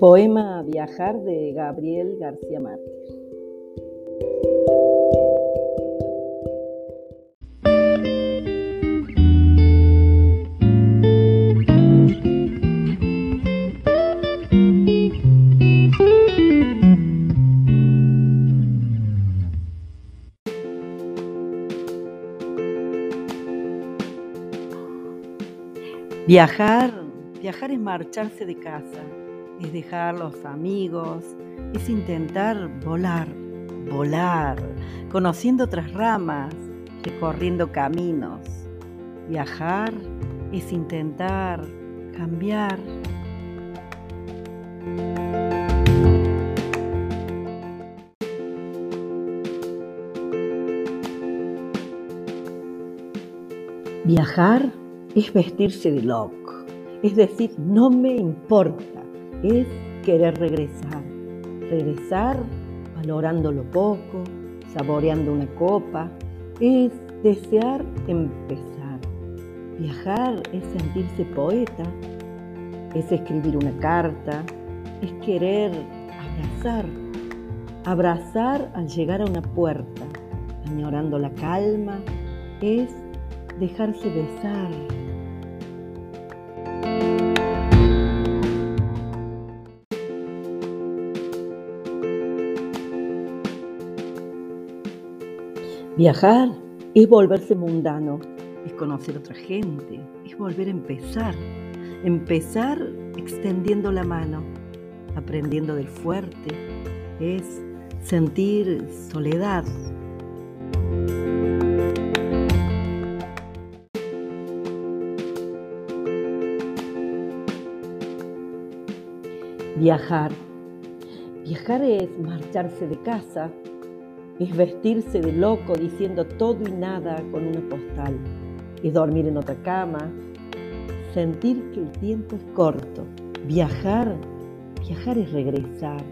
Poema Viajar de Gabriel García Márquez. Viajar, viajar es marcharse de casa, es dejar los amigos, es intentar volar, volar, conociendo otras ramas, recorriendo caminos. Viajar es intentar cambiar. Viajar es vestirse de loco, es decir, no me importa, es querer regresar, regresar valorando lo poco, saboreando una copa, es desear empezar. Viajar es sentirse poeta, es escribir una carta, es querer abrazar, abrazar al llegar a una puerta, añorando la calma, es dejarse besar. Viajar es volverse mundano, es conocer otra gente, es volver a empezar. Empezar extendiendo la mano, aprendiendo del fuerte, es sentir soledad, Viajar. Viajar es marcharse de casa, es vestirse de loco diciendo todo y nada con una postal, es dormir en otra cama, sentir que el tiempo es corto. Viajar, viajar es regresar.